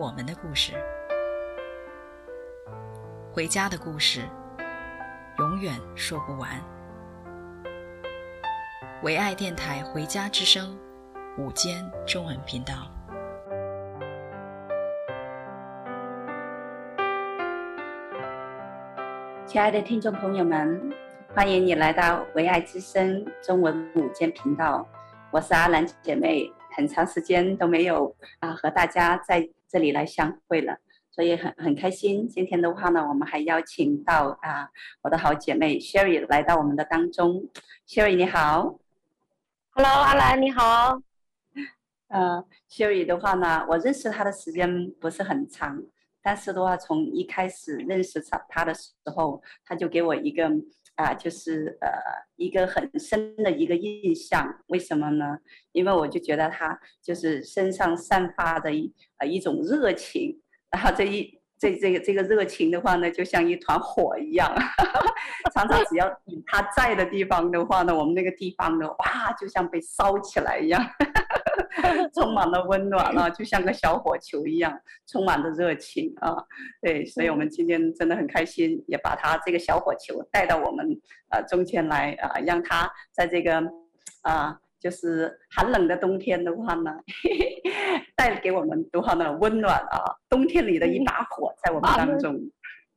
我们的故事，回家的故事，永远说不完。唯爱电台《回家之声》午间中文频道，亲爱的听众朋友们，欢迎你来到《唯爱之声》中文午间频道。我是阿兰姐妹，很长时间都没有啊和大家在。这里来相会了，所以很很开心。今天的话呢，我们还邀请到啊我的好姐妹 Sherry 来到我们的当中。Sherry 你好，Hello 阿兰你好。呃，Sherry 的话呢，我认识她的时间不是很长，但是的话，从一开始认识她她的时候，她就给我一个啊，就是呃一个很深的一个印象。为什么呢？因为我就觉得他就是身上散发的一。啊，一种热情，然后这一这这个这个热情的话呢，就像一团火一样，常常只要他在的地方的话呢，我们那个地方呢，哇，就像被烧起来一样，充满了温暖啊，就像个小火球一样，充满了热情啊。对，所以我们今天真的很开心，也把他这个小火球带到我们呃中间来啊，让他在这个啊。就是寒冷的冬天的话呢，带给我们多少呢温暖啊！冬天里的一把火在我们当中。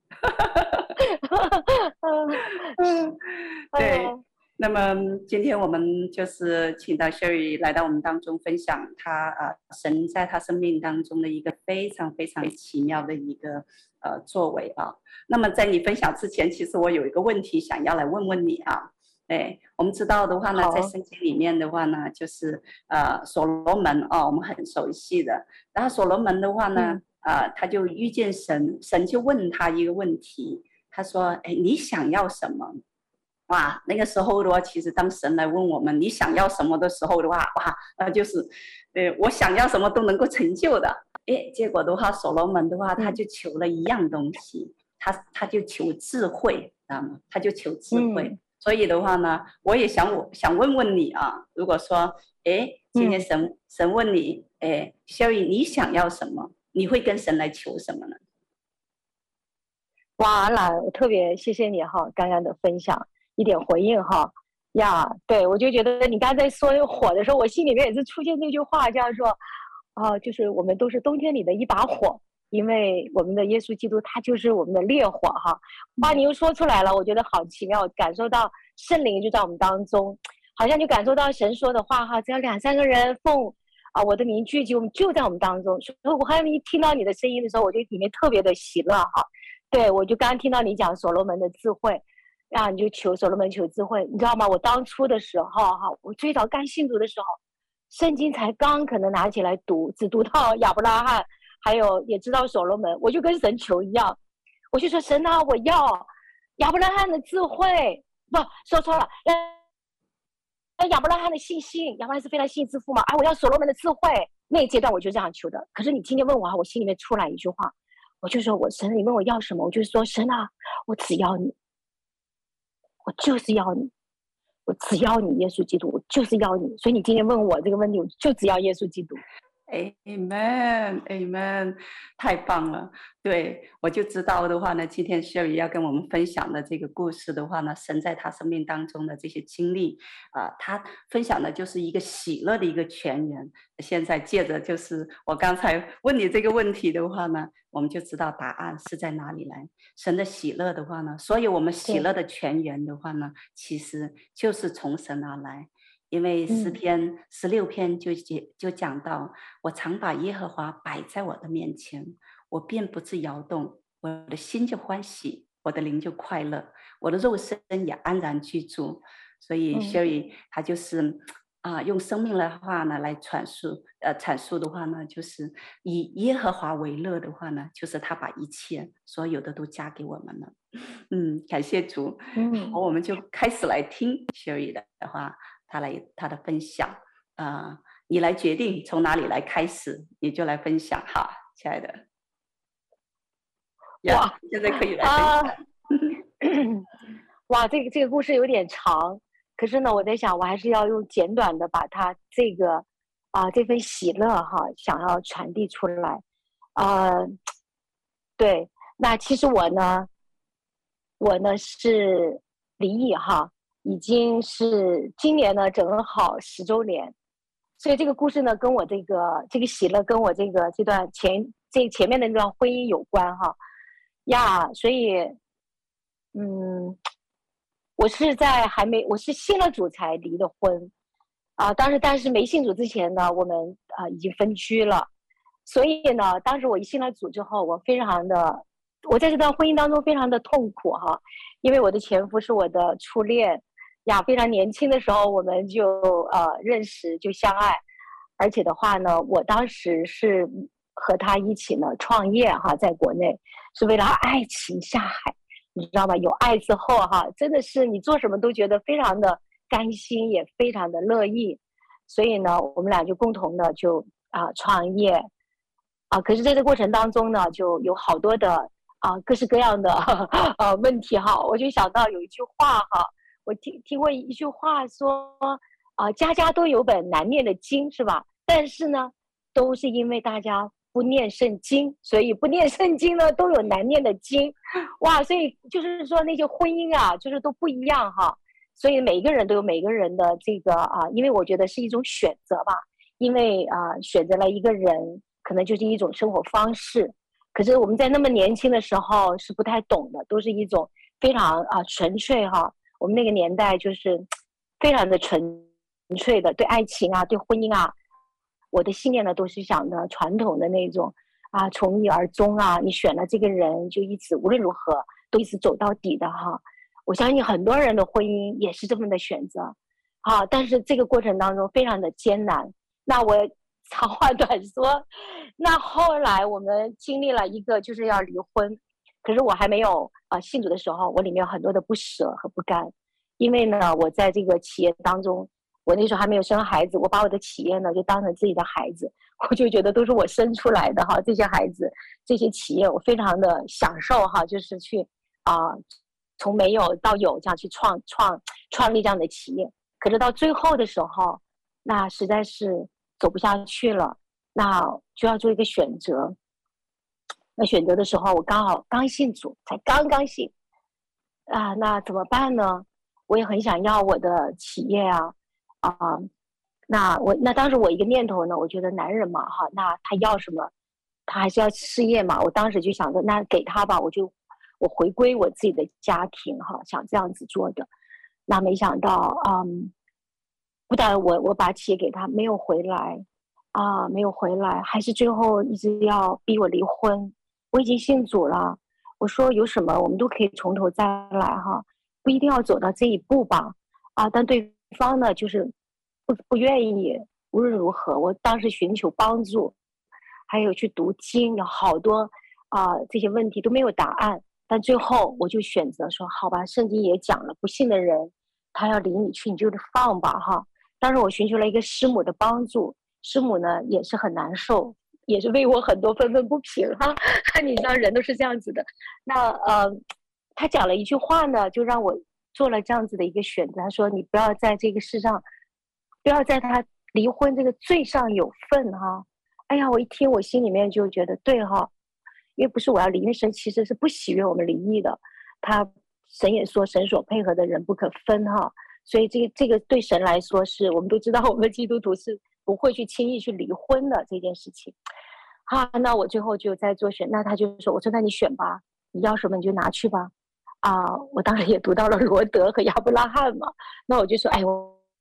嗯，对。那么今天我们就是请到 Sherry 来到我们当中，分享他啊神在他生命当中的一个非常非常奇妙的一个呃作为啊。那么在你分享之前，其实我有一个问题想要来问问你啊。对，我们知道的话呢，在圣经里面的话呢，就是呃，所罗门哦，我们很熟悉的。然后所罗门的话呢，呃，他就遇见神，神就问他一个问题，他说：“哎，你想要什么？”哇，那个时候的话，其实当神来问我们你想要什么的时候的话，哇，那就是，呃，我想要什么都能够成就的。诶，结果的话，所罗门的话，他就求了一样东西，他他就求智慧，知道吗？他就求智慧。嗯所以的话呢，我也想我想问问你啊，如果说，诶，今天神、嗯、神问你，哎，小雨，你想要什么？你会跟神来求什么呢？哇，那我特别谢谢你哈，刚刚的分享一点回应哈呀，对我就觉得你刚才在说火的时候，我心里面也是出现那句话，叫做，啊，就是我们都是冬天里的一把火。因为我们的耶稣基督，他就是我们的烈火哈。哇，你又说出来了，我觉得好奇妙，感受到圣灵就在我们当中，好像就感受到神说的话哈。只要两三个人奉啊我的名聚集，我们就在我们当中。所以我还没听到你的声音的时候，我就里面特别的喜乐哈。对，我就刚刚听到你讲所罗门的智慧，然后你就求所罗门求智慧，你知道吗？我当初的时候哈，我最早刚信主的时候，圣经才刚可能拿起来读，只读到亚伯拉罕。还有也知道所罗门，我就跟神求一样，我就说神啊，我要亚伯拉罕的智慧，不说错了，呃，亚伯拉罕的信心，亚伯拉罕是非常信之父嘛，啊，我要所罗门的智慧。那一阶段我就这样求的。可是你今天问我啊，我心里面出来一句话，我就说我神，你问我要什么，我就说神啊，我只要你，我就是要你，我只要你，耶稣基督，我就是要你。所以你今天问我这个问题，我就只要耶稣基督。Amen，Amen，太棒了！对，我就知道的话呢，今天 Sherry 要跟我们分享的这个故事的话呢，神在他生命当中的这些经历啊、呃，他分享的就是一个喜乐的一个泉源。现在借着就是我刚才问你这个问题的话呢，我们就知道答案是在哪里来。神的喜乐的话呢，所以我们喜乐的泉源的话呢，其实就是从神而来。因为十篇十六篇就讲就讲到，我常把耶和华摆在我的面前，我便不致摇动，我的心就欢喜，我的灵就快乐，我的肉身也安然居住。所以，所以他就是啊，用生命的话呢来阐述，呃，阐述的话呢，就是以耶和华为乐的话呢，就是他把一切所有的都加给我们了。嗯，感谢主。嗯，好，我们就开始来听 Sherry 的话，他来他的分享。啊、呃，你来决定从哪里来开始，你就来分享哈，亲爱的。哇现在可以来分享。啊、哇，这个这个故事有点长。可是呢，我在想，我还是要用简短的把它这个啊这份喜乐哈，想要传递出来。呃，对，那其实我呢，我呢是离异哈，已经是今年呢正好十周年，所以这个故事呢跟我这个这个喜乐跟我这个这段前这前面的那段婚姻有关哈。呀，所以嗯。我是在还没，我是信了主才离的婚，啊，当时但是没信主之前呢，我们啊已经分居了，所以呢，当时我一信了主之后，我非常的，我在这段婚姻当中非常的痛苦哈，因为我的前夫是我的初恋呀，非常年轻的时候我们就呃认识就相爱，而且的话呢，我当时是和他一起呢创业哈，在国内是为了爱情下海。你知道吗？有爱之后，哈，真的是你做什么都觉得非常的甘心，也非常的乐意。所以呢，我们俩就共同的就啊创业，啊，可是在这过程当中呢，就有好多的啊各式各样的 呃问题哈。我就想到有一句话哈，我听听过一句话说啊，家家都有本难念的经，是吧？但是呢，都是因为大家。不念圣经，所以不念圣经呢，都有难念的经，哇！所以就是说那些婚姻啊，就是都不一样哈。所以每个人都有每个人的这个啊，因为我觉得是一种选择吧。因为啊，选择了一个人，可能就是一种生活方式。可是我们在那么年轻的时候是不太懂的，都是一种非常啊纯粹哈。我们那个年代就是非常的纯粹的，对爱情啊，对婚姻啊。我的信念呢，都是想的传统的那种，啊，从一而终啊，你选了这个人，就一直无论如何都一直走到底的哈。我相信很多人的婚姻也是这么的选择，好，但是这个过程当中非常的艰难。那我长话短说，那后来我们经历了一个就是要离婚，可是我还没有啊信主的时候，我里面有很多的不舍和不甘，因为呢，我在这个企业当中。我那时候还没有生孩子，我把我的企业呢就当成自己的孩子，我就觉得都是我生出来的哈，这些孩子，这些企业，我非常的享受哈，就是去啊、从没有到有这样去创创创立这样的企业。可是到最后的时候，那实在是走不下去了，那就要做一个选择。那选择的时候，我刚好刚信主，才刚刚信啊，那怎么办呢？我也很想要我的企业啊。啊，那我那当时我一个念头呢，我觉得男人嘛，哈，那他要什么，他还是要事业嘛。我当时就想着，那给他吧，我就我回归我自己的家庭，哈，想这样子做的。那没想到，嗯，不但我我把企业给他，没有回来，啊，没有回来，还是最后一直要逼我离婚。我已经信主了，我说有什么，我们都可以从头再来，哈，不一定要走到这一步吧，啊，但对。方呢，就是不不愿意，无论如何，我当时寻求帮助，还有去读经，有好多啊、这些问题都没有答案。但最后我就选择说，好吧，圣经也讲了，不信的人他要离你去，你就放吧，哈。当时我寻求了一个师母的帮助，师母呢也是很难受，也是为我很多愤愤不平哈。你知道人都是这样子的。那呃，他讲了一句话呢，就让我。做了这样子的一个选择，他说：“你不要在这个世上，不要在他离婚这个罪上有份哈。”哎呀，我一听，我心里面就觉得对哈，因为不是我要离，因为神其实是不喜悦我们离异的。他神也说，神所配合的人不可分哈。所以这个这个对神来说是，我们都知道，我们基督徒是不会去轻易去离婚的这件事情。好，那我最后就在做选，那他就说：“我说那你选吧，你要什么你就拿去吧。”啊，我当然也读到了罗德和亚伯拉罕嘛，那我就说，哎，我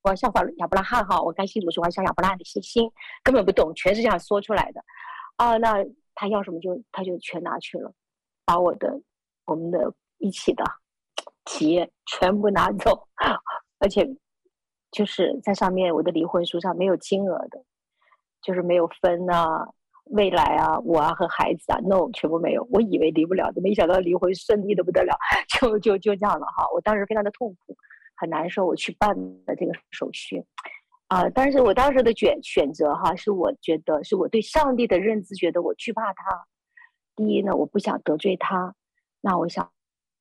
我要效仿亚伯拉罕哈，我甘心主说，我要像亚伯拉罕的信心，根本不懂，全是这样说出来的。啊，那他要什么就他就全拿去了，把我的我们的一起的企业全部拿走，而且就是在上面我的离婚书上没有金额的，就是没有分啊，未来啊，我啊和孩子啊，no，全部没有。我以为离不了的，没想到离婚顺利的不得了，就就就这样了哈。我当时非常的痛苦，很难受。我去办了这个手续，啊，但是我当时的选选择哈，是我觉得是我对上帝的认知，觉得我惧怕他。第一呢，我不想得罪他，那我想。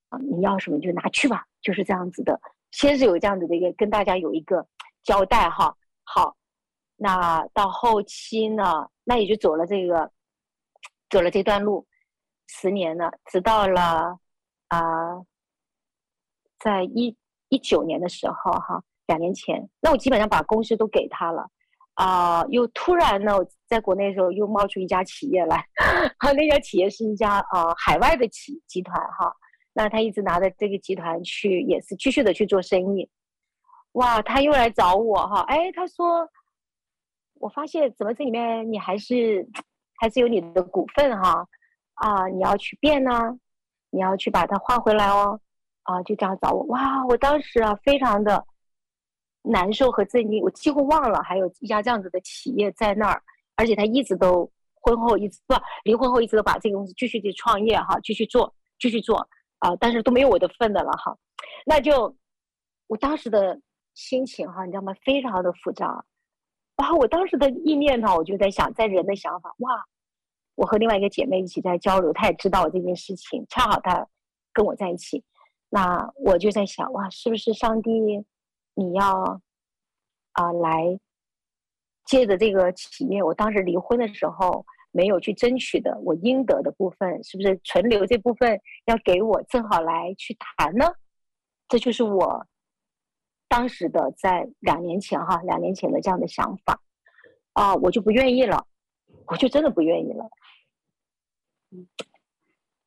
啊，你要什么就拿去吧，就是这样子的。先是有这样子的一个跟大家有一个交代哈。好，那到后期呢，那也就走了这个，走了这段路，十年了，直到了啊、在一一九年的时候哈，两年前，那我基本上把公司都给他了啊、又突然呢，在国内的时候又冒出一家企业来，哈，那家企业是一家啊、呃、海外的企集团哈。那他一直拿着这个集团去，也是继续的去做生意。哇，他又来找我哈，哎，他说，我发现怎么这里面你还是还是有你的股份哈，啊，你要去变呢、你要去把它换回来哦，啊，就这样找我。哇，我当时啊非常的难受和震惊，我几乎忘了还有一家这样子的企业在那儿，而且他一直都婚后一直不离婚后一直都把这个公司继续去创业哈，继续做，继续做。啊，但是都没有我的份的了哈，那就我当时的心情哈，你知道吗？非常的复杂。然后我当时的意念呢，我就在想，在人的想法，哇，我和另外一个姐妹一起在交流，她也知道我这件事情，恰好她跟我在一起，那我就在想，哇，是不是上帝你要啊来借着这个企业？我当时离婚的时候。没有去争取的我应得的部分，是不是存留这部分要给我，正好来去谈呢？这就是我当时的在两年前哈，两年前的这样的想法啊，我就不愿意了，我就真的不愿意了。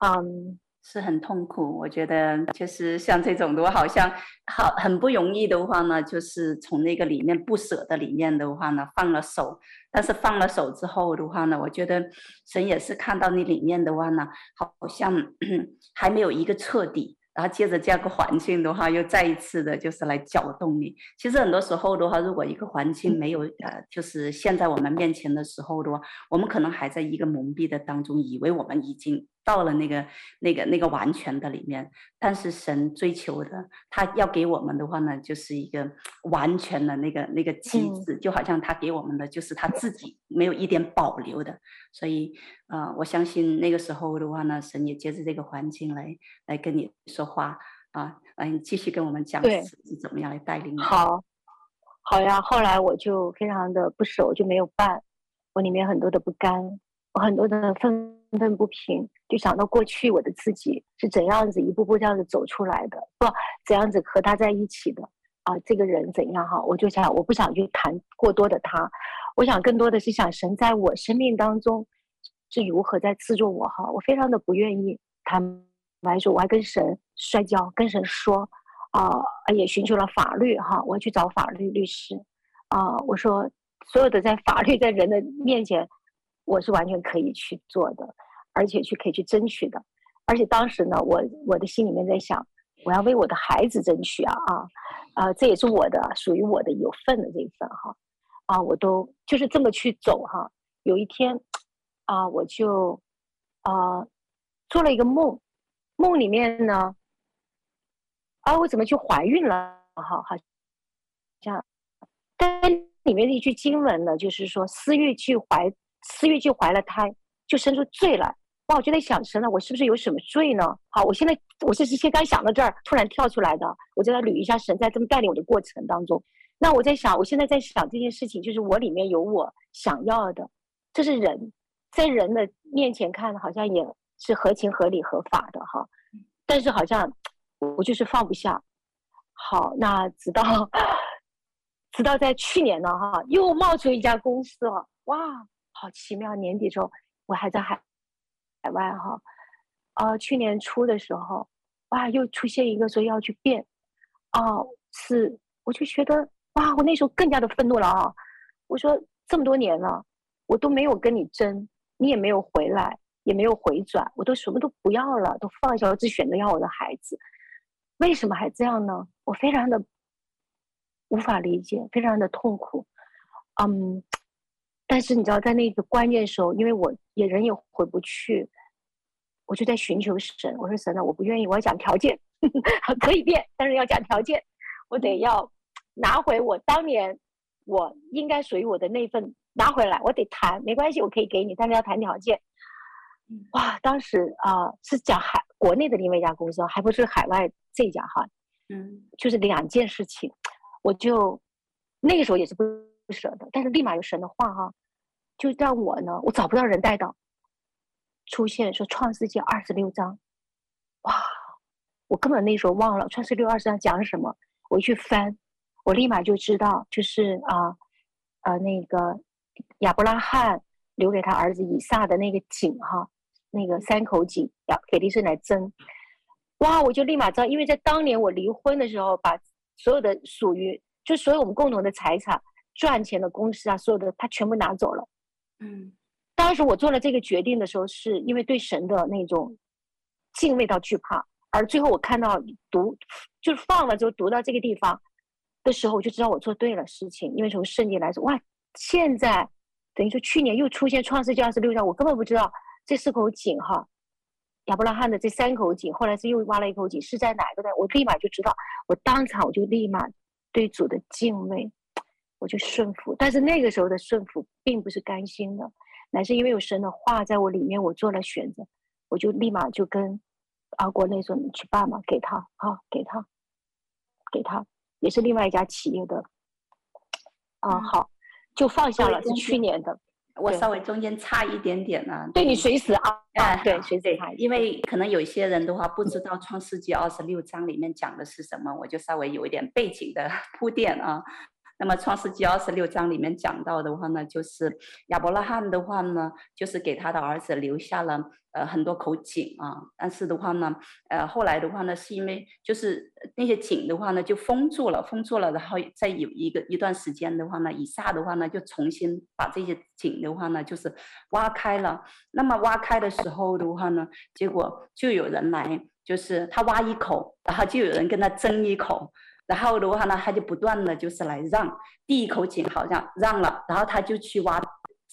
嗯。是很痛苦，我觉得就是像这种的话，好像好很不容易的话呢，就是从那个里面不舍的里面的话呢，放了手。但是放了手之后的话呢，我觉得神也是看到你里面的话呢，好像 还没有一个彻底。然后接着这样个环境的话，又再一次的就是来搅动你。其实很多时候的话，如果一个环境没有呃，就是现在我们面前的时候的话，我们可能还在一个蒙蔽的当中，以为我们已经。到了那个、那个、那个完全的里面，但是神追求的，他要给我们的话呢，就是一个完全的那个、那个机制，就好像他给我们的就是他自己没有一点保留的。所以，呃，我相信那个时候的话呢，神也借着这个环境来来跟你说话啊，嗯，继续跟我们讲是怎么样来带领你。好，好呀。后来我就非常的不舍，我就没有办，我里面很多的不甘，我很多的愤愤不平。就想到过去我的自己是怎样子一步步这样子走出来的，不怎样子和他在一起的啊，这个人怎样哈？我就想，我不想去谈过多的他，我想更多的是想神在我生命当中是如何在制作我哈。我非常的不愿意坦白说，我还跟神摔跤，跟神说啊，也寻求了法律哈，我要去找法律律师啊，我说所有的在法律在人的面前，我是完全可以去做的。而且去可以去争取的，而且当时呢，我我的心里面在想，我要为我的孩子争取啊啊，啊，这也是我的属于我的有份的这一份哈，啊，我都就是这么去走哈。有一天，啊，我就啊做了一个梦，梦里面呢，啊，我怎么就怀孕了？哈，好像，但里面的一句经文呢，就是说，私欲去怀，私欲就怀了胎，就生出罪来。哇，我就在想神了，我是不是有什么罪呢？好，我现在我是先刚想到这儿，突然跳出来的，我就在捋一下神在这么带领我的过程当中。那我在想，我现在在想这件事情，就是我里面有我想要的，这是人在人的面前看好像也是合情合理合法的哈，但是好像我就是放不下。好，那直到 直到在去年呢哈，又冒出一家公司了，哇，好奇妙！年底之后我还在海。海外哈，呃，去年初的时候，哇，又出现一个说要去变，哦，是，我就觉得哇，我那时候更加的愤怒了啊！我说这么多年了，我都没有跟你争，你也没有回来，也没有回转，我都什么都不要了，都放下，我只选择要我的孩子，为什么还这样呢？我非常的无法理解，非常的痛苦。嗯，但是你知道，在那个关键时候，因为我也人也回不去，我就在寻求神。我说神啊，我不愿意，我要讲条件，可以变，但是要讲条件，我得要拿回我当年我应该属于我的那份拿回来，我得谈，没关系，我可以给你，但是要谈条件。哇，当时啊、呃，是讲海国内的另外一家公司，还不是海外这家哈，嗯，就是两件事情，我就那个时候也是不舍得，但是立马有神的话哈，就让我呢，我找不到人带到，出现说创世记二十六章，哇，我根本那时候忘了创世纪二十章讲什么，我一去翻，我立马就知道，就是啊，呃，那个亚伯拉罕留给他儿子以撒的那个井哈。那个三口井要给利申来争，哇！我就立马知道，因为在当年我离婚的时候，把所有的属于就所有我们共同的财产、赚钱的公司啊，所有的他全部拿走了。嗯，当时我做了这个决定的时候，是因为对神的那种敬畏到惧怕，而最后我看到读就是放了之后读到这个地方的时候，我就知道我做对了事情，因为从圣经来说，哇！现在等于说去年又出现创世纪二十六章，我根本不知道。这四口井哈，亚伯拉罕的这三口井，后来是又挖了一口井，是在哪个呢？我立马就知道，我当场我就立马对主的敬畏，我就顺服。但是那个时候的顺服并不是甘心的，乃是因为有神的话在我里面，我做了选择，我就立马就跟阿国内说：“你去办嘛，给他啊，给他，给他，也是另外一家企业的啊，好，就放下了，是去年的。”我稍微中间差一点点呢、啊，对你随时啊，啊对，随时差，因为可能有一些人的话不知道《创世纪》二十六章里面讲的是什么，我就稍微有一点背景的铺垫啊。那么《创世纪》二十六章里面讲到的话呢，就是亚伯拉罕的话呢，就是给他的儿子留下了呃很多口井啊。但是的话呢，呃后来的话呢，是因为就是那些井的话呢就封住了，封住了，然后再有一个一段时间的话呢，以下的话呢就重新把这些井的话呢就是挖开了。那么挖开的时候的话呢，结果就有人来，就是他挖一口，然后就有人跟他争一口。然后的话呢，他就不断的就是来让第一口井好像让了，然后他就去挖，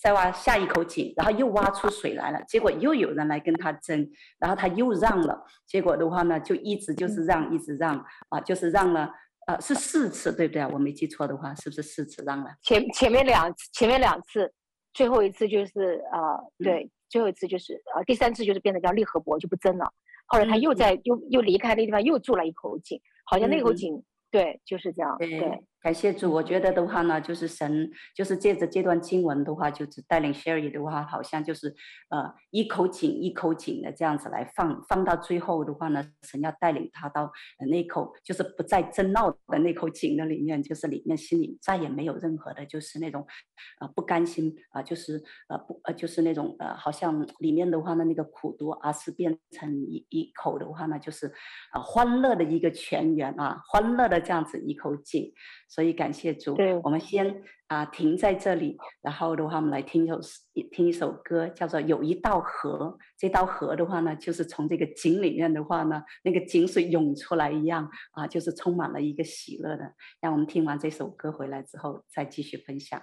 再挖下一口井，然后又挖出水来了。结果又有人来跟他争，然后他又让了。结果的话呢，就一直就是让，一直让啊，就是让了，呃，是四次对不对啊？我没记错的话，是不是四次让了？前前面两前面两次，最后一次就是呃，对，最后一次就是呃，第三次就是变得叫利和伯就不争了。后来他又在又又离开那地方又筑了一口井，好像那口井。对，就是这样。对，对感谢主。我觉得的话呢，就是神，就是借着这段经文的话，就是带领 Sherry 的话，好像就是呃一口井一口井的这样子来放，放到最后的话呢，神要带领他到那口就是不再争闹的那口井的里面，就是里面心里再也没有任何的，就是那种呃不甘心啊、就是呃不呃就是那种呃好像里面的话呢那个苦毒，而是变成一一口的话呢，就是、呃、欢乐的一个泉源啊，欢乐的。这样子一口井，所以感谢主。对，我们先啊、呃、停在这里，然后的话，我们来听一首听一首歌，叫做《有一道河》。这道河的话呢，就是从这个井里面的话呢，那个井水涌出来一样啊，就是充满了一个喜乐的。让我们听完这首歌回来之后，再继续分享。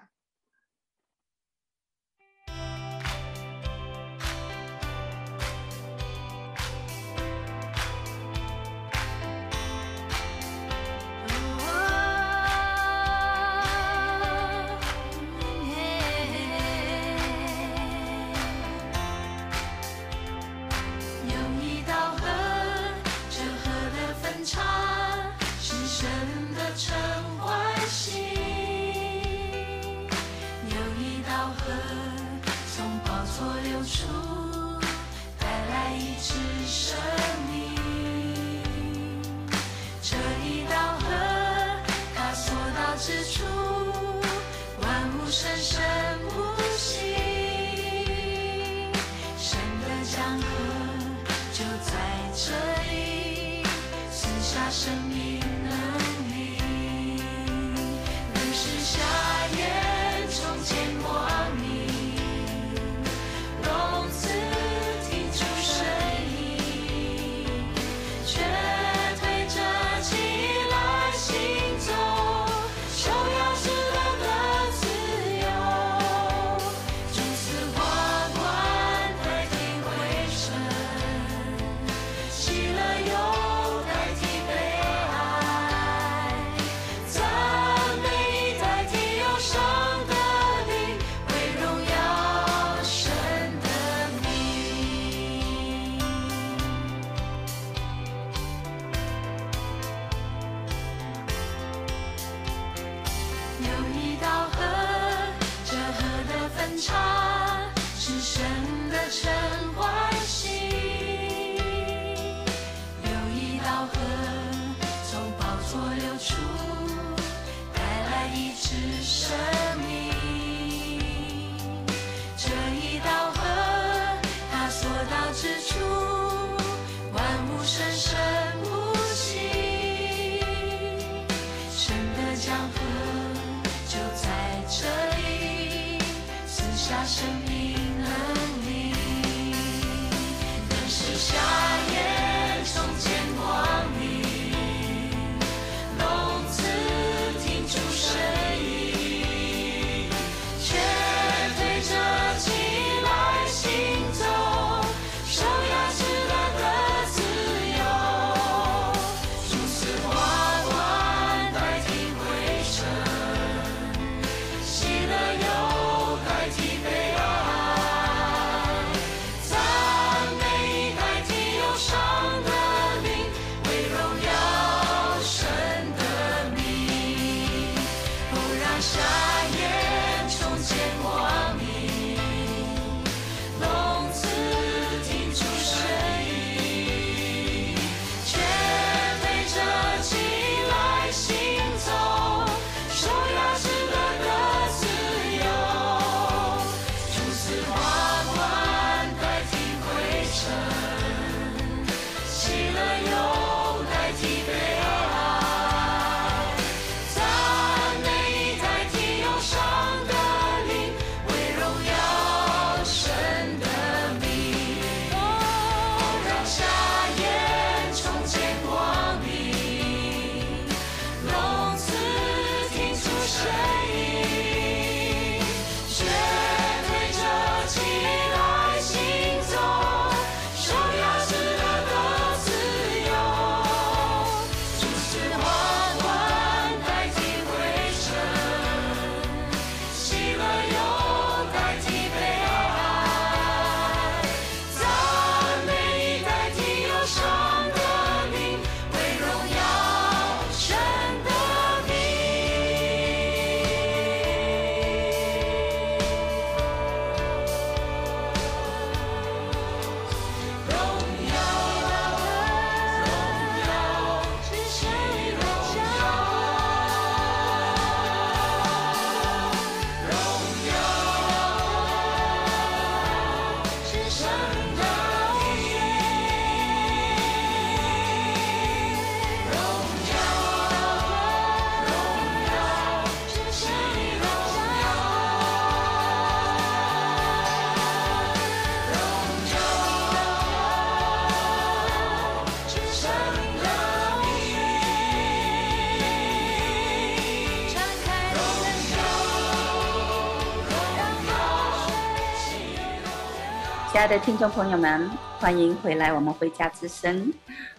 的听众朋友们，欢迎回来，我们回家之声。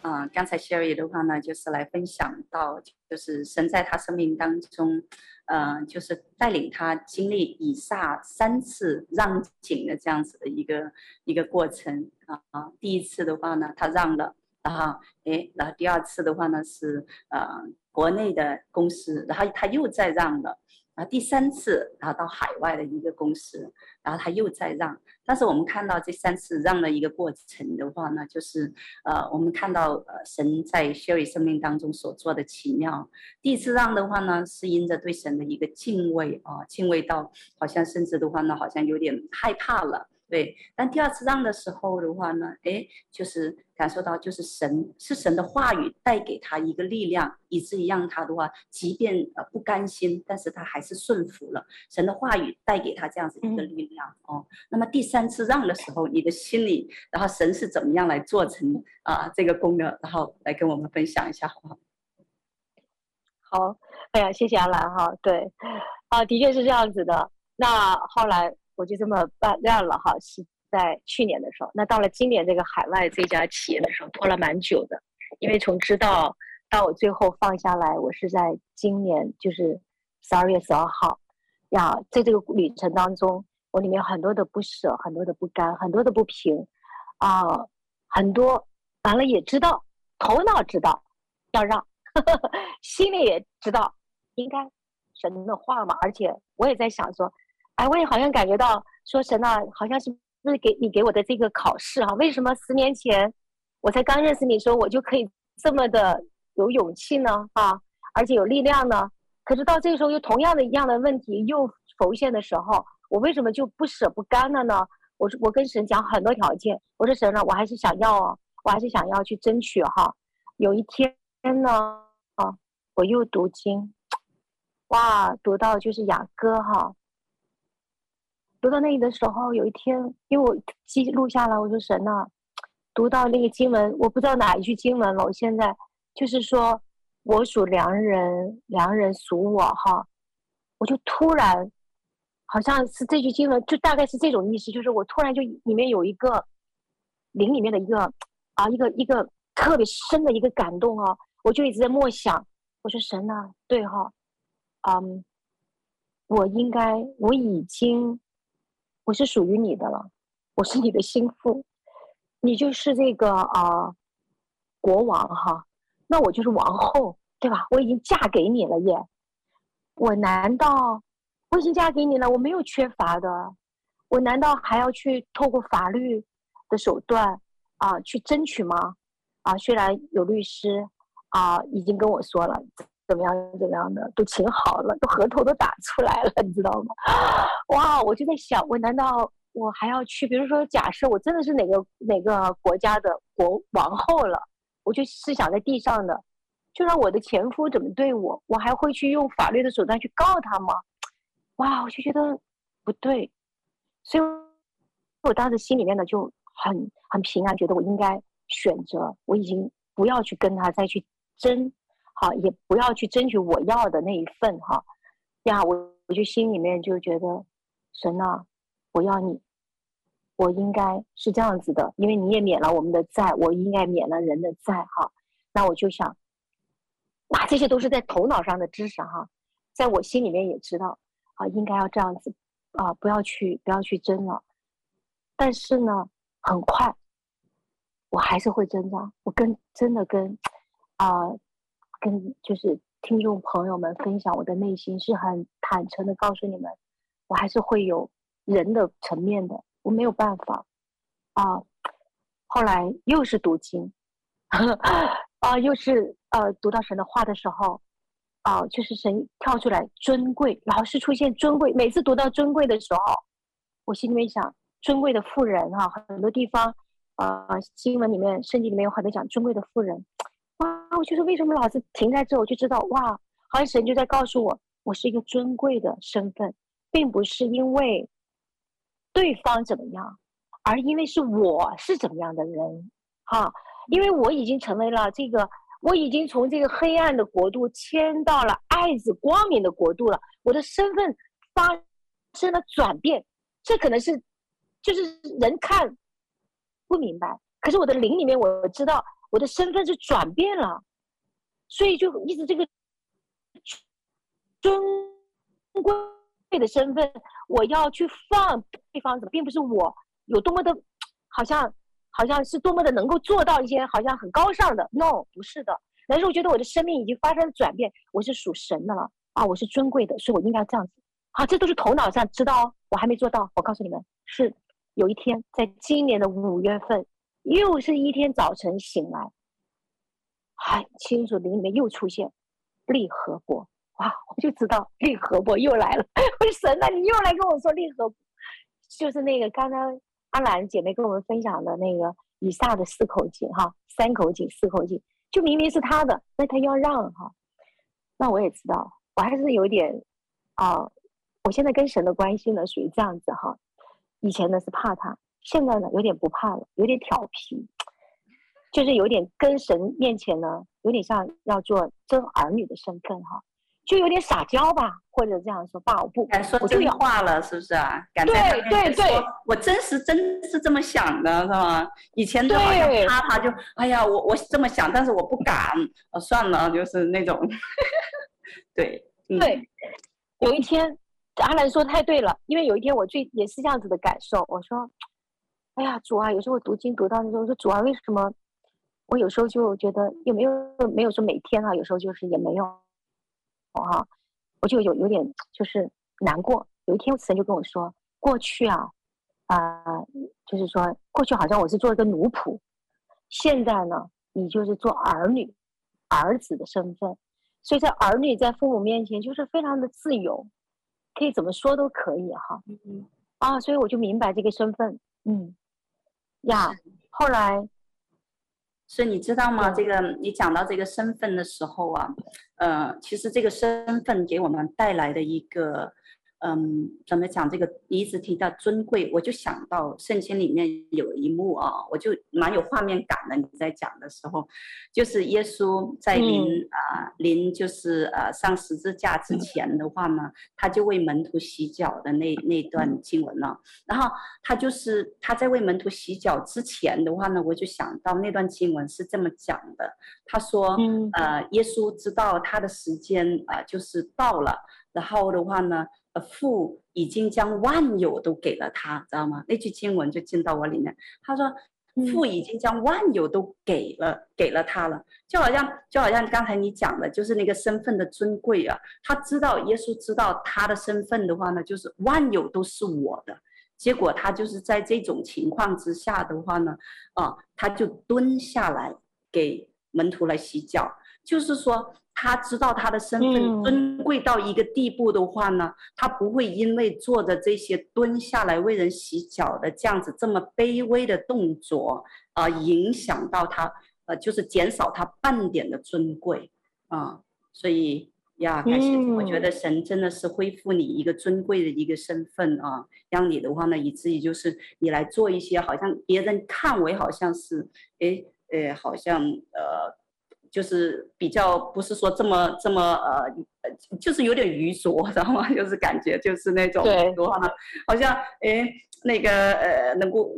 嗯、呃，刚才 Sherry 的话呢，就是来分享到，就是神在他生命当中，呃，就是带领他经历以下三次让井的这样子的一个一个过程啊。第一次的话呢，他让了，然后诶，然后第二次的话呢是呃国内的公司，然后他又再让了。然后第三次，然后到海外的一个公司，然后他又再让。但是我们看到这三次让的一个过程的话呢，就是呃，我们看到呃神在谢瑞生命当中所做的奇妙。第一次让的话呢，是因着对神的一个敬畏啊，敬畏到好像甚至的话呢，好像有点害怕了。对，但第二次让的时候的话呢，哎，就是感受到就是神是神的话语带给他一个力量，以至于让他的话，即便呃不甘心，但是他还是顺服了神的话语带给他这样子一个力量、嗯、哦。那么第三次让的时候，你的心里，然后神是怎么样来做成啊、呃、这个功的，然后来跟我们分享一下好不好？好，哎呀，谢谢阿兰哈，对，啊，的确是这样子的。那后来。我就这么办让了哈，是在去年的时候。那到了今年这个海外这家企业的时候，拖了蛮久的，因为从知道到我最后放下来，我是在今年就是十二月十二号呀。在这个旅程当中，我里面很多的不舍，很多的不甘，很多的不平啊、很多完了也知道，头脑知道要让，呵 呵心里也知道应该神的话嘛，而且我也在想说。哎，我也好像感觉到，说神啊，好像是不是给你给我的这个考试哈？为什么十年前我才刚认识你时候，我就可以这么的有勇气呢？啊，而且有力量呢？可是到这个时候，又同样的一样的问题又浮现的时候，我为什么就不舍不甘了呢？我我跟神讲很多条件，我说神啊，我还是想要，我还是想要去争取哈。有一天呢，啊，我又读经，哇，读到就是雅歌哈。读到那里的时候，有一天，因为我记录下来，我说神呐，读到那个经文，我不知道哪一句经文了。我现在就是说，我属良人，良人属我哈，我就突然，好像是这句经文，就大概是这种意思，就是我突然就里面有一个灵里面的一个啊，一个一个特别深的一个感动啊，我就一直在默想，我说神呐，对哈，嗯，我应该，我已经。我是属于你的了，我是你的心腹，你就是这个啊、国王哈，那我就是王后，对吧？我已经嫁给你了耶，我难道我已经嫁给你了？我没有缺乏的，我难道还要去透过法律的手段啊、去争取吗？啊，虽然有律师啊、已经跟我说了。怎么样？怎么样的都请好了，都合同都打出来了，你知道吗？哇！我就在想，我难道我还要去？比如说，假设我真的是哪个哪个国家的国王后了，我就是想在地上的，就让我的前夫怎么对我，我还会去用法律的手段去告他吗？哇！我就觉得不对，所以我当时心里面呢就很很平安，觉得我应该选择，我已经不要去跟他再去争。好，也不要去争取我要的那一份哈，呀，我我就心里面就觉得，神呐，我要你，我应该是这样子的，因为你也免了我们的债，我应该免了人的债哈。那我就想，那这些都是在头脑上的知识哈，在我心里面也知道啊，应该要这样子啊，不要去不要去争了。但是呢，很快，我还是会挣扎，我跟真的跟啊。跟就是听众朋友们分享我的内心，是很坦诚的告诉你们，我还是会有人的层面的，我没有办法啊。后来又是读经，啊，又是呃读到神的话的时候，啊，就是神跳出来尊贵，老是出现尊贵。每次读到尊贵的时候，我心里面想，尊贵的妇人哈，很多地方啊，新闻里面、圣经里面有很多讲尊贵的妇人。啊，我就是为什么老是停在这，我就知道哇，好像神就在告诉我，我是一个尊贵的身份，并不是因为对方怎么样，而因为是我是怎么样的人，哈，因为我已经成为了这个，我已经从这个黑暗的国度迁到了爱子光明的国度了，我的身份发生了转变，这可能是就是人看不明白，可是我的灵里面我知道。我的身份是转变了，所以就一直这个尊贵的身份，我要去放对方，并不是我有多么的，好像好像是多么的能够做到一些好像很高尚的，no，不是的。但是我觉得我的生命已经发生了转变，我是属神的了啊，我是尊贵的，所以我应该这样子。好，这都是头脑上知道，我还没做到。我告诉你们，是有一天在今年的五月份。又是一天早晨醒来，很清楚灵里面又出现利和伯，哇！我就知道利和伯又来了。我说神啊，你又来跟我说利和，就是那个刚刚阿兰姐妹跟我们分享的那个以撒的四口井哈，三口井四口井，就明明是他的，那他要让哈。那我也知道，我还是有点啊，我现在跟神的关系呢属于这样子哈，以前呢是怕他。现在呢，有点不怕了，有点调皮，就是有点跟神面前呢，有点像要做真儿女的身份哈，就有点撒娇吧，或者这样说，爸，我不敢说真话了，是不是啊？敢对对对，我真实真是这么想的，是吗？以前都好像怕他就，哎呀，我我这么想，但是我不敢，哦，算了，就是那种，对，嗯、对，有一天阿兰说太对了，因为有一天我最也是这样子的感受，我说。哎呀，主啊，有时候我读经读到那时候，我说主啊，为什么我有时候就觉得也没有没有说每天啊，有时候就是也没有，啊，我就有有点就是难过。有一天神就跟我说，过去啊啊、呃，就是说过去好像我是做一个奴仆，现在呢，你就是做儿女儿子的身份，所以在儿女在父母面前就是非常的自由，可以怎么说都可以哈。嗯啊，所以我就明白这个身份，嗯。呀，后来，所以你知道吗？这个你讲到这个身份的时候啊，呃，其实这个身份给我们带来的一个嗯，怎么讲这个？你一直提到尊贵，我就想到圣经里面有一幕啊，我就蛮有画面感的。你在讲的时候，就是耶稣在临啊临就是呃上十字架之前的话呢，他就为门徒洗脚的那那段经文了。然后他就是他在为门徒洗脚之前的话呢，我就想到那段经文是这么讲的。他说，呃，耶稣知道他的时间啊就是到了，然后的话呢。父已经将万有都给了他，知道吗？那句经文就进到我里面。他说，父已经将万有都给了，给了他了，就好像就好像刚才你讲的，就是那个身份的尊贵啊。他知道耶稣知道他的身份的话呢，就是万有都是我的。结果他就是在这种情况之下的话呢，啊，他就蹲下来给门徒来洗脚，就是说。他知道他的身份尊贵到一个地步的话呢，他不会因为做着这些蹲下来为人洗脚的这样子这么卑微的动作，呃，影响到他，呃，就是减少他半点的尊贵啊。所以呀，感谢，我觉得神真的是恢复你一个尊贵的一个身份啊，让你的话呢，以至于就是你来做一些好像别人看为好像是，哎，呃，好像呃。就是比较不是说这么这么呃，就是有点愚拙，知道吗？就是感觉就是那种的话呢，好像哎那个呃能够，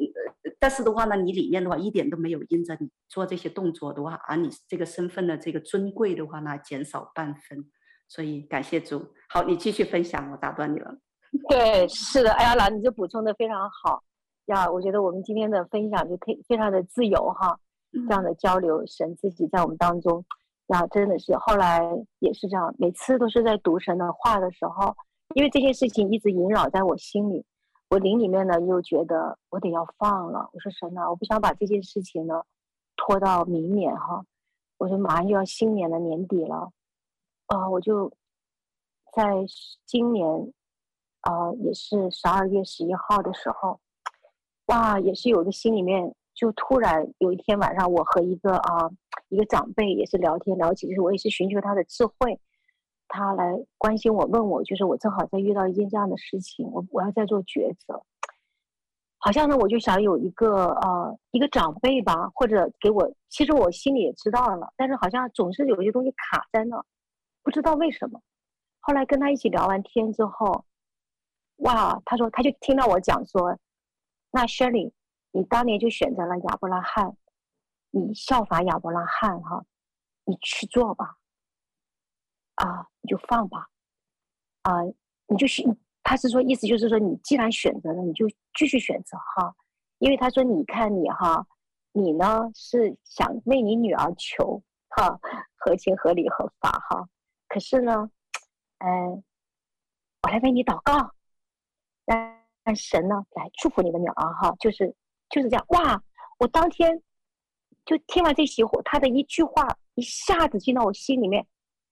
但是的话呢，你里面的话一点都没有因着你做这些动作的话，而你这个身份的这个尊贵的话呢减少半分，所以感谢主。好，你继续分享，我打断你了。对，是的，哎呀，老你就补充的非常好呀，我觉得我们今天的分享就可以非常的自由哈。这样的交流，神自己在我们当中，那真的是后来也是这样，每次都是在读神的话的时候，因为这件事情一直萦绕在我心里，我灵里面呢又觉得我得要放了。我说神啊，我不想把这件事情呢拖到明年哈，我说马上又要新年的年底了，啊，我就在今年啊也是十二月十一号的时候，哇，也是有个心里面。就突然有一天晚上，我和一个啊一个长辈也是聊天聊起，就是我也是寻求他的智慧，他来关心我问我，就是我正好在遇到一件这样的事情，我我要在做抉择，好像呢我就想有一个呃一个长辈吧，或者给我，其实我心里也知道了，但是好像总是有一些东西卡在那，不知道为什么。后来跟他一起聊完天之后，哇，他说他就听到我讲说，那 Shirley。你当年就选择了亚伯拉罕，你效法亚伯拉罕哈，你去做吧，啊，你就放吧，啊，你就选，他是说意思就是说，你既然选择了，你就继续选择哈，因为他说你看你哈，你呢是想为你女儿求哈，合情合理合法哈，可是呢，嗯，我来为你祷告，让神呢来祝福你的女儿哈，就是。就是这样哇！我当天就听完这些话，他的一句话一下子进到我心里面，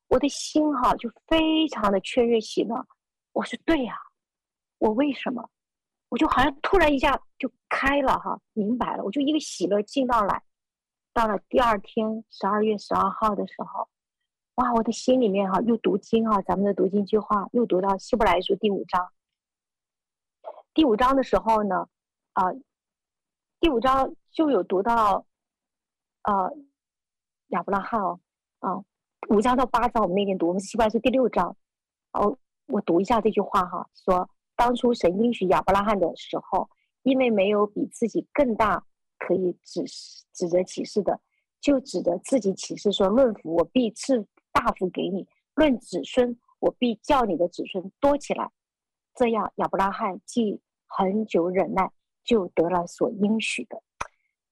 我的心哈就非常的雀跃喜乐。我说对呀，我为什么？我就好像突然一下就开了哈，明白了。我就一个喜乐进到来，到了第二天十二月十二号的时候，哇！我的心里面哈又读经啊，咱们的读经计划又读到希伯来书第五章。第五章的时候呢，啊、第五章就有读到，呃，亚伯拉罕哦，啊、五章到八章我们那天读，我们习惯是第六章，哦，我读一下这句话哈，说当初神应许亚伯拉罕的时候，因为没有比自己更大可以指指着启示的，就指着自己启示说：论福我必赐大福给你；论子孙我必叫你的子孙多起来。这样亚伯拉罕既恒久忍耐。就得了所应许的，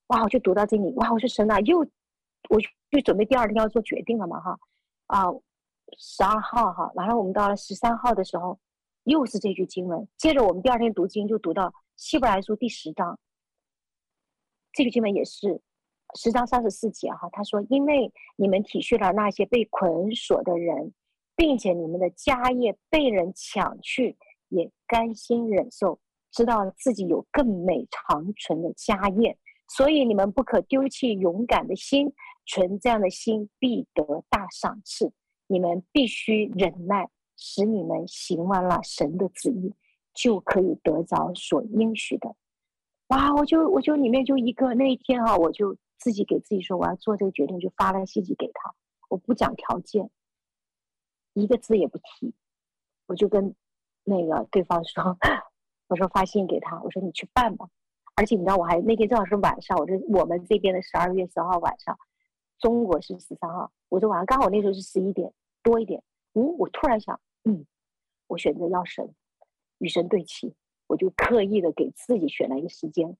哇！我就读到这里，哇！我说神啊，又，我就准备第二天要做决定了嘛，哈，啊，十二号哈，完了我们到了十三号的时候，又是这句经文，接着我们第二天读经就读到希伯来书第十章，这句经文也是十章三十四节哈，他说：因为你们体恤了那些被捆锁的人，并且你们的家业被人抢去，也甘心忍受。知道自己有更美长存的家业，所以你们不可丢弃勇敢的心，存这样的心必得大赏赐。你们必须忍耐，使你们行完了神的旨意，就可以得着所应许的。哇！我就我就里面就一个那一天哈、啊，我就自己给自己说，我要做这个决定，就发了信息给他，我不讲条件，一个字也不提，我就跟那个对方说，我说发信给他，我说你去办吧。而且你知道，我还那天正好是晚上，我这我们这边的十二月十号晚上，中国是十三号，我说晚上刚好那时候是十一点多一点。嗯，我突然想，嗯，我选择要神，与神对齐，我就刻意的给自己选了一个时间，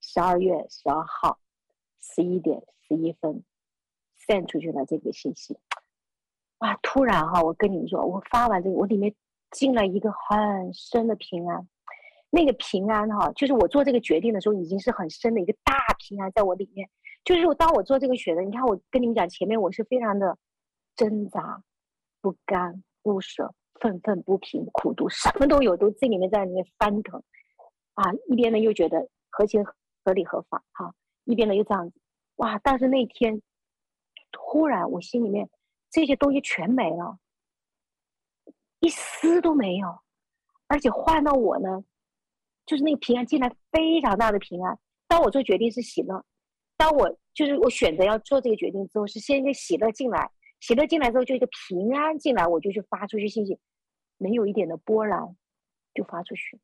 十二月十二号十一点十一分，send 出去了这个信息。哇，突然哈，我跟你们说，我发完这个，我里面进了一个很深的平安。那个平安哈，就是我做这个决定的时候，已经是很深的一个大平安在我里面。就是当我做这个选择，你看我跟你们讲，前面我是非常的挣扎。不甘不舍，愤愤不平，苦读，什么都有，都这里面在里面翻腾，啊，一边呢又觉得合情合理合法，哈、一边呢又这样子，哇！但是那天突然我心里面这些东西全没了，一丝都没有，而且换到我呢，就是那个平安进来非常大的平安。当我做决定是喜乐，当我就是我选择要做这个决定之后，是先一个喜乐进来。喜乐进来之后，就一个平安进来，我就去发出去信息，没有一点的波澜，就发出去。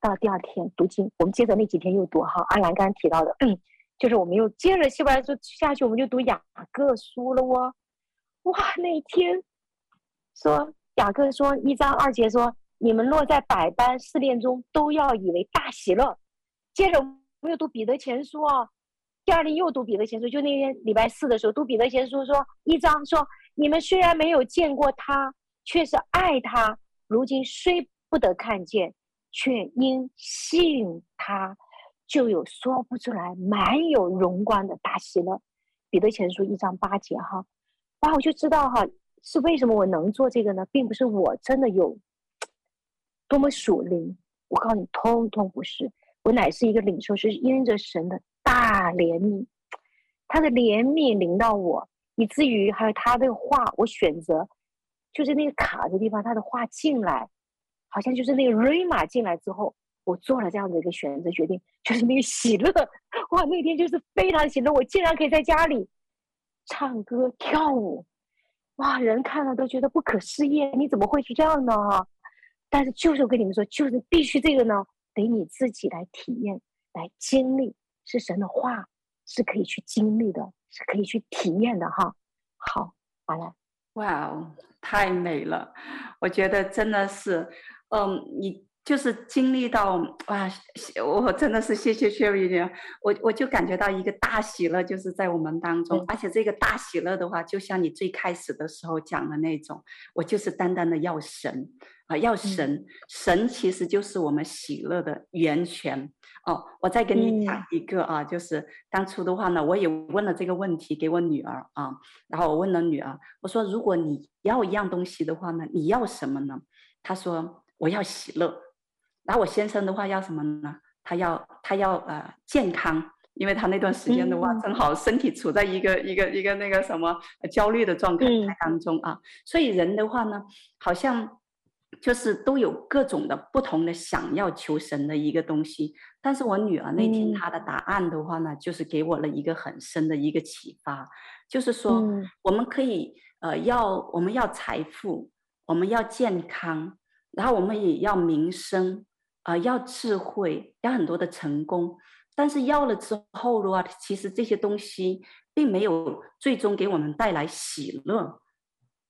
到第二天读经，我们接着那几天又读哈，阿兰刚刚提到的，就是我们又接着希伯来书下去，我们就读雅各书了哦。哇，那一天说雅各说一章二节说，你们落在百般试炼中，都要以为大喜乐。接着我们又读彼得前书啊。第二天又读彼得前书，就那天礼拜四的时候读彼得前书说，一章说，你们虽然没有见过他，却是爱他；如今虽不得看见，却因信他，就有说不出来、满有荣光的大喜乐。彼得前书一章八节哈，然后我就知道哈，是为什么我能做这个呢？并不是我真的有多么属灵，我告诉你，通通不是，我乃是一个领受，是因着神的。大怜悯，他的怜悯临到我，以至于还有他的话，我选择就是那个卡的地方，他的话进来，好像就是那个瑞玛进来之后，我做了这样的一个选择决定，就是那个喜乐，哇，那天就是非常喜乐，我竟然可以在家里唱歌跳舞，哇，人看了都觉得不可思议，你怎么会是这样呢？但是就是我跟你们说，就是必须这个呢，得你自己来体验，来经历。是神的话，是可以去经历的，是可以去体验的哈。好，完了。哇哦，太美了！我觉得真的是，嗯，你就是经历到哇，我真的是谢谢 Sherry，我我就感觉到一个大喜乐，就是在我们当中，嗯、而且这个大喜乐的话，就像你最开始的时候讲的那种，我就是单单的要神啊，要神，嗯、神其实就是我们喜乐的源泉。哦，我再跟你讲一个啊，嗯、就是当初的话呢，我也问了这个问题给我女儿啊，然后我问了女儿，我说如果你要一样东西的话呢，你要什么呢？她说我要喜乐。然后我先生的话要什么呢？他要他要呃健康，因为他那段时间的话，嗯、正好身体处在一个一个一个那个什么焦虑的状态当中啊，嗯、所以人的话呢，好像。就是都有各种的不同的想要求神的一个东西，但是我女儿那天她的答案的话呢，嗯、就是给我了一个很深的一个启发，就是说、嗯、我们可以呃要我们要财富，我们要健康，然后我们也要名声啊、呃，要智慧，要很多的成功，但是要了之后的话，其实这些东西并没有最终给我们带来喜乐。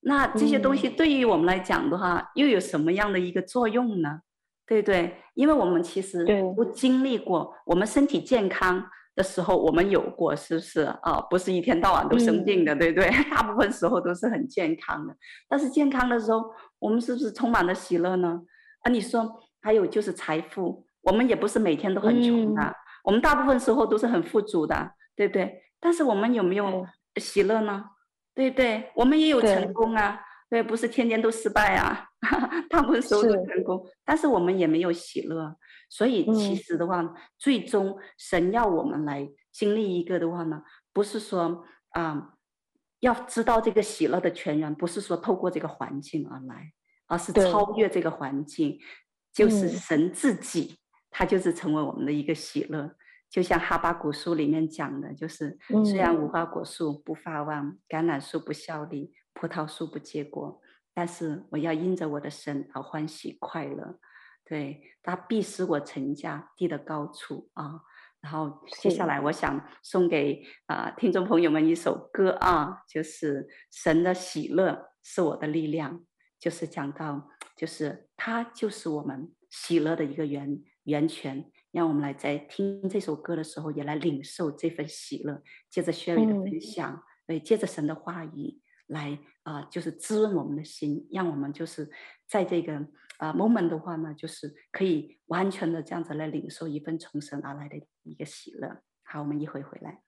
那这些东西对于我们来讲的话，又有什么样的一个作用呢？对不对？因为我们其实不经历过，我们身体健康的时候，我们有过，是不是啊？不是一天到晚都生病的，对不对？大部分时候都是很健康的。但是健康的时候，我们是不是充满了喜乐呢？啊，你说还有就是财富，我们也不是每天都很穷的，我们大部分时候都是很富足的，对不对？但是我们有没有喜乐呢？对不对，我们也有成功啊，对，对，不是天天都失败啊，大部分时候都成功，是但是我们也没有喜乐，所以其实的话，嗯、最终神要我们来经历一个的话呢，不是说啊、呃，要知道这个喜乐的泉源，不是说透过这个环境而来，而是超越这个环境，就是神自己，他就是成为我们的一个喜乐。就像哈巴古书里面讲的，就是虽然无花果树不发旺，橄榄树不效力，葡萄树不结果，但是我要因着我的神而欢喜快乐。对，他必使我成家地的高处啊。然后接下来，我想送给啊、呃、听众朋友们一首歌啊，就是神的喜乐是我的力量，就是讲到，就是他就是我们喜乐的一个源源泉。让我们来在听这首歌的时候，也来领受这份喜乐。接着 Sherry 的分享，对、嗯，借着神的话语来啊、呃，就是滋润我们的心，让我们就是在这个啊、呃、moment 的话呢，就是可以完全的这样子来领受一份从神而来的一个喜乐。好，我们一会回来。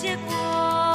结果，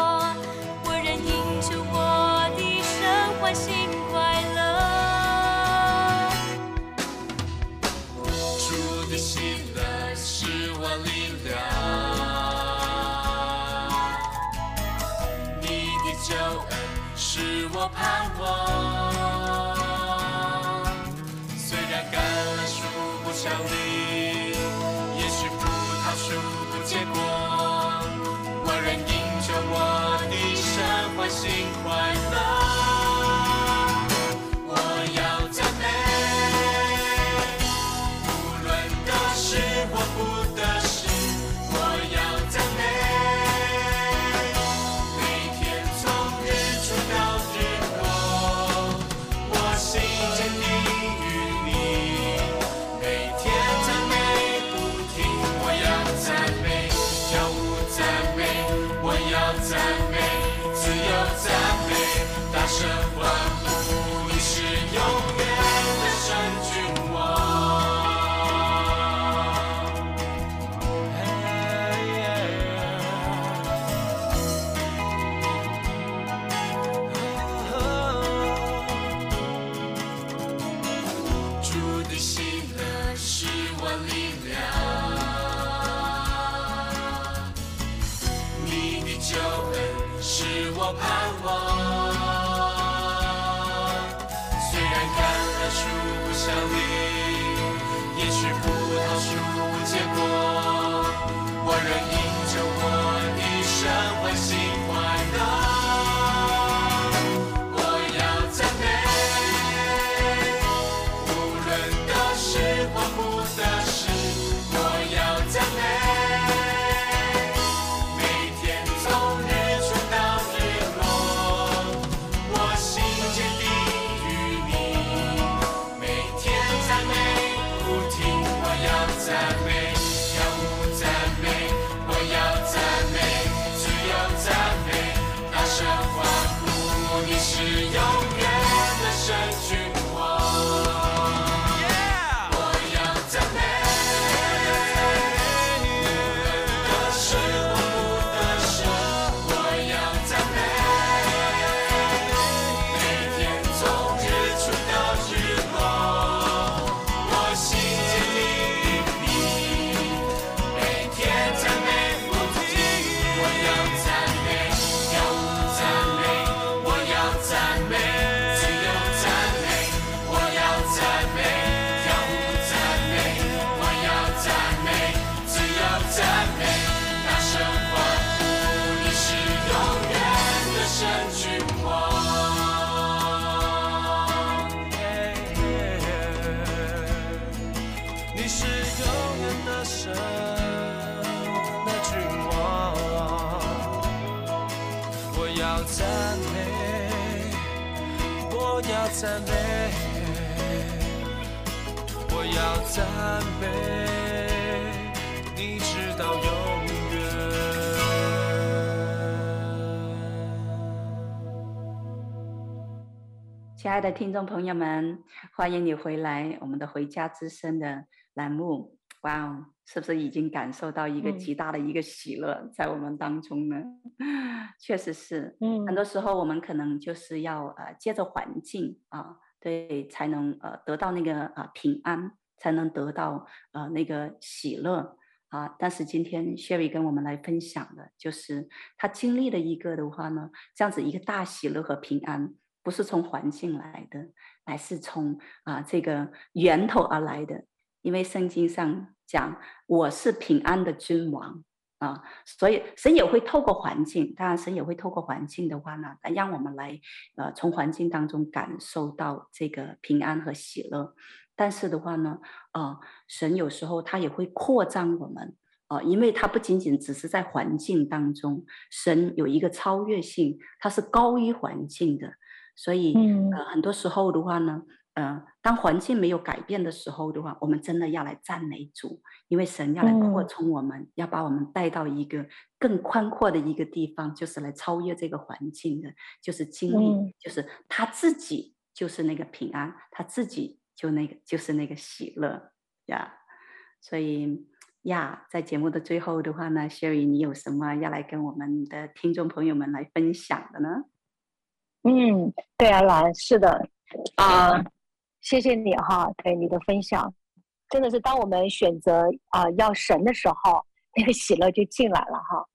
干杯，直到永远。亲爱的听众朋友们，欢迎你回来我们的回家之声的栏目，哇哦，是不是已经感受到一个极大的一个喜乐在我们当中呢？确实是，嗯，很多时候我们可能就是要呃借着环境啊，对，才能呃得到那个呃平安。才能得到呃那个喜乐啊。但是今天 Sherry 跟我们来分享的就是他经历的一个的话呢，这样子一个大喜乐和平安。不是从环境来的，乃是从啊这个源头而来的。因为圣经上讲，我是平安的君王啊，所以神也会透过环境，当然神也会透过环境的话呢，来让我们来呃从环境当中感受到这个平安和喜乐。但是的话呢，呃神有时候他也会扩张我们啊，因为他不仅仅只是在环境当中，神有一个超越性，他是高于环境的。所以，呃，很多时候的话呢，呃，当环境没有改变的时候的话，我们真的要来赞美主，因为神要来扩充我们，要把我们带到一个更宽阔的一个地方，就是来超越这个环境的，就是经历，就是他自己就是那个平安，他自己就那个就是那个喜乐呀。所以呀，在节目的最后的话呢，Sherry，你有什么要来跟我们的听众朋友们来分享的呢？嗯，对啊，兰是的，啊，谢谢你哈，对你的分享，真的是当我们选择啊要神的时候，那个喜乐就进来了哈。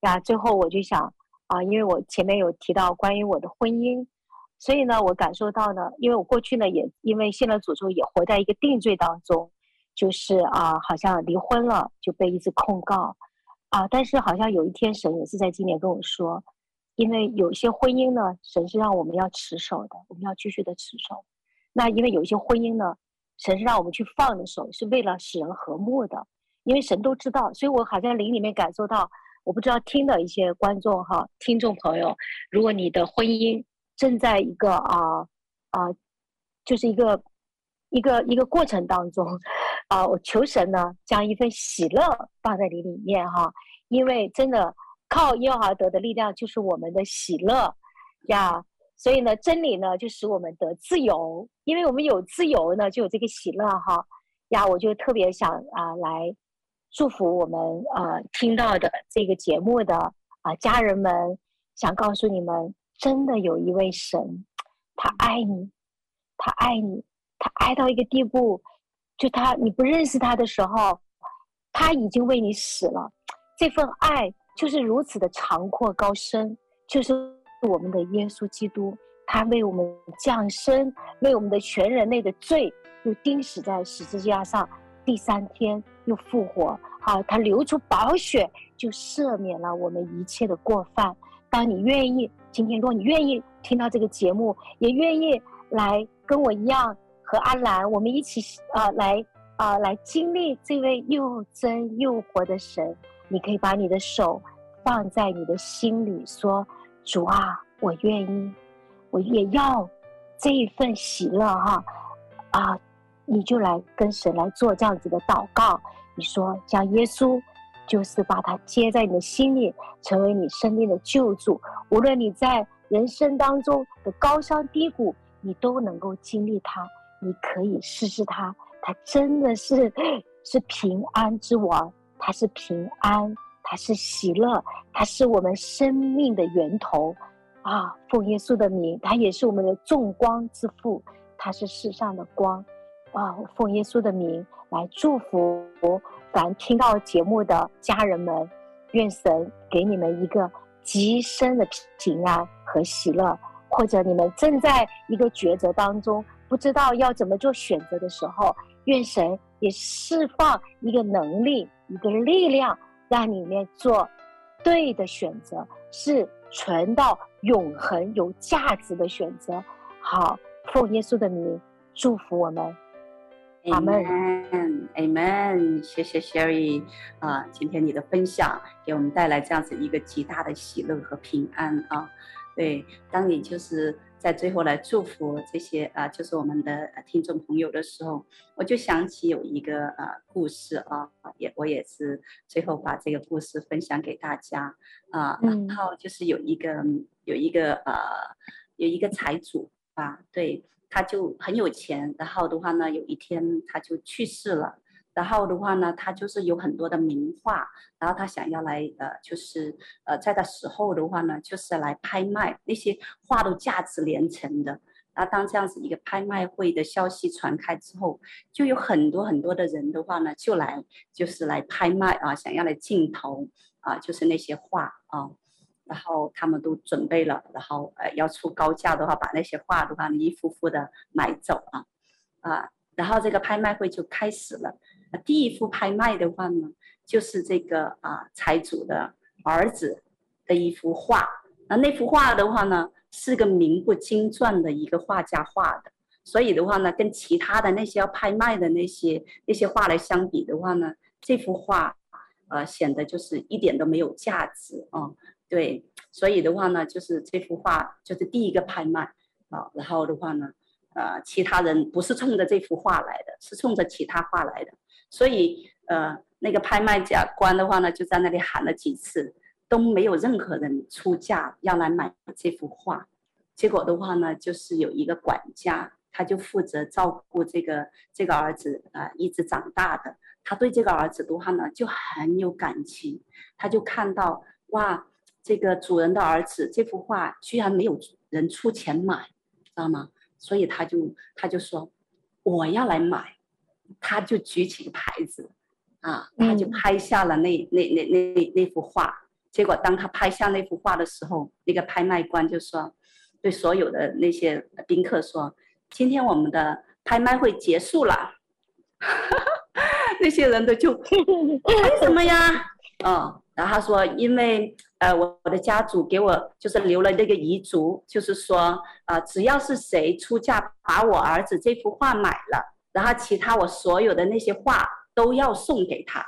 呀，最后我就想啊，因为我前面有提到关于我的婚姻，所以呢，我感受到呢，因为我过去呢也因为信了主之后也活在一个定罪当中，就是啊，好像离婚了就被一直控告啊，但是好像有一天神也是在今年跟我说。因为有一些婚姻呢，神是让我们要持守的，我们要继续的持守。那因为有一些婚姻呢，神是让我们去放的手，是为了使人和睦的。因为神都知道，所以我好像灵里面感受到，我不知道听的一些观众哈，听众朋友，如果你的婚姻正在一个啊啊，就是一个一个一个过程当中，啊，我求神呢，将一份喜乐放在你里面哈，因为真的。靠耶和华得的力量就是我们的喜乐呀，所以呢，真理呢就使我们得自由，因为我们有自由呢，就有这个喜乐哈呀，我就特别想啊来祝福我们啊听到的这个节目的啊家人们，想告诉你们，真的有一位神，他爱你，他爱你，他爱到一个地步，就他你不认识他的时候，他已经为你死了，这份爱。就是如此的长阔高深，就是我们的耶稣基督，他为我们降生，为我们的全人类的罪又钉死在十字架上，第三天又复活。好，他流出宝血，就赦免了我们一切的过犯。当你愿意，今天如果你愿意听到这个节目，也愿意来跟我一样和阿兰，我们一起啊、呃、来啊、呃、来经历这位又真又活的神。你可以把你的手放在你的心里，说：“主啊，我愿意，我也要这一份喜乐哈啊！”你就来跟神来做这样子的祷告。你说：“将耶稣，就是把他接在你的心里，成为你生命的救主。无论你在人生当中的高山低谷，你都能够经历他。你可以试试他，他真的是是平安之王。”他是平安，他是喜乐，他是我们生命的源头，啊！奉耶稣的名，他也是我们的众光之父，他是世上的光，啊！奉耶稣的名来祝福凡听到节目的家人们，愿神给你们一个极深的平安和喜乐，或者你们正在一个抉择当中，不知道要怎么做选择的时候，愿神也释放一个能力。一个力量，让你们做对的选择，是存到永恒、有价值的选择。好，奉耶稣的名祝福我们，阿门，Amen。谢谢 Sherry 啊、呃，今天你的分享给我们带来这样子一个极大的喜乐和平安啊。对，当你就是。在最后来祝福这些啊，就是我们的听众朋友的时候，我就想起有一个呃故事啊，也我也是最后把这个故事分享给大家啊。然后就是有一个有一个呃有一个财主啊，对，他就很有钱，然后的话呢，有一天他就去世了，然后的话呢，他就是有很多的名画，然后他想要来呃，就是呃，在的时候的话呢，就是来拍卖那些画都价值连城的。那当这样子一个拍卖会的消息传开之后，就有很多很多的人的话呢，就来就是来拍卖啊，想要来竞投啊，就是那些画啊。然后他们都准备了，然后呃要出高价的话，把那些画的话一幅幅的买走啊啊，然后这个拍卖会就开始了。第一幅拍卖的话呢，就是这个啊财主的儿子的一幅画。那那幅画的话呢，是个名不经传的一个画家画的，所以的话呢，跟其他的那些要拍卖的那些那些画来相比的话呢，这幅画呃显得就是一点都没有价值啊。对，所以的话呢，就是这幅画就是第一个拍卖啊，然后的话呢，呃，其他人不是冲着这幅画来的，是冲着其他画来的，所以呃，那个拍卖家官的话呢，就在那里喊了几次，都没有任何人出价要来买这幅画，结果的话呢，就是有一个管家，他就负责照顾这个这个儿子啊，呃，一直长大的，他对这个儿子的话呢就很有感情，他就看到哇。这个主人的儿子这幅画居然没有人出钱买，知道吗？所以他就他就说我要来买，他就举起个牌子，啊，他就拍下了那那那那那幅画。结果当他拍下那幅画的时候，那个拍卖官就说，对所有的那些宾客说，今天我们的拍卖会结束了。那些人都就 为什么呀？嗯。然后他说，因为呃，我我的家族给我就是留了那个遗嘱，就是说啊、呃，只要是谁出价把我儿子这幅画买了，然后其他我所有的那些画都要送给他，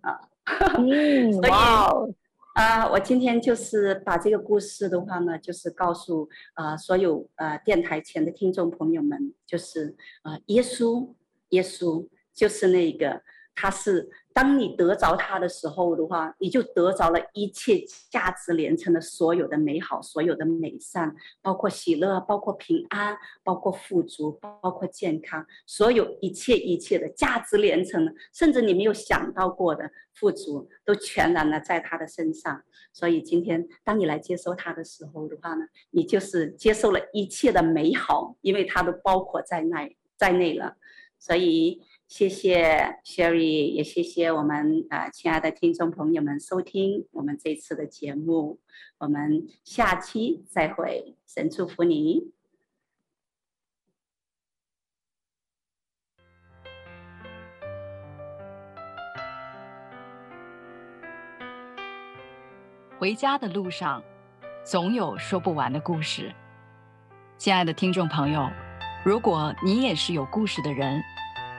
啊，嗯、所以啊、呃，我今天就是把这个故事的话呢，就是告诉啊、呃、所有呃电台前的听众朋友们，就是啊、呃，耶稣，耶稣就是那个。他是，当你得着他的时候的话，你就得着了一切价值连城的所有的美好，所有的美善，包括喜乐，包括平安，包括富足，包括健康，所有一切一切的价值连城，甚至你没有想到过的富足，都全然的在他的身上。所以今天当你来接受他的时候的话呢，你就是接受了一切的美好，因为他都包括在内在内了。所以。谢谢 Sherry，也谢谢我们啊、呃、亲爱的听众朋友们收听我们这次的节目，我们下期再会，神祝福你。回家的路上，总有说不完的故事。亲爱的听众朋友，如果你也是有故事的人。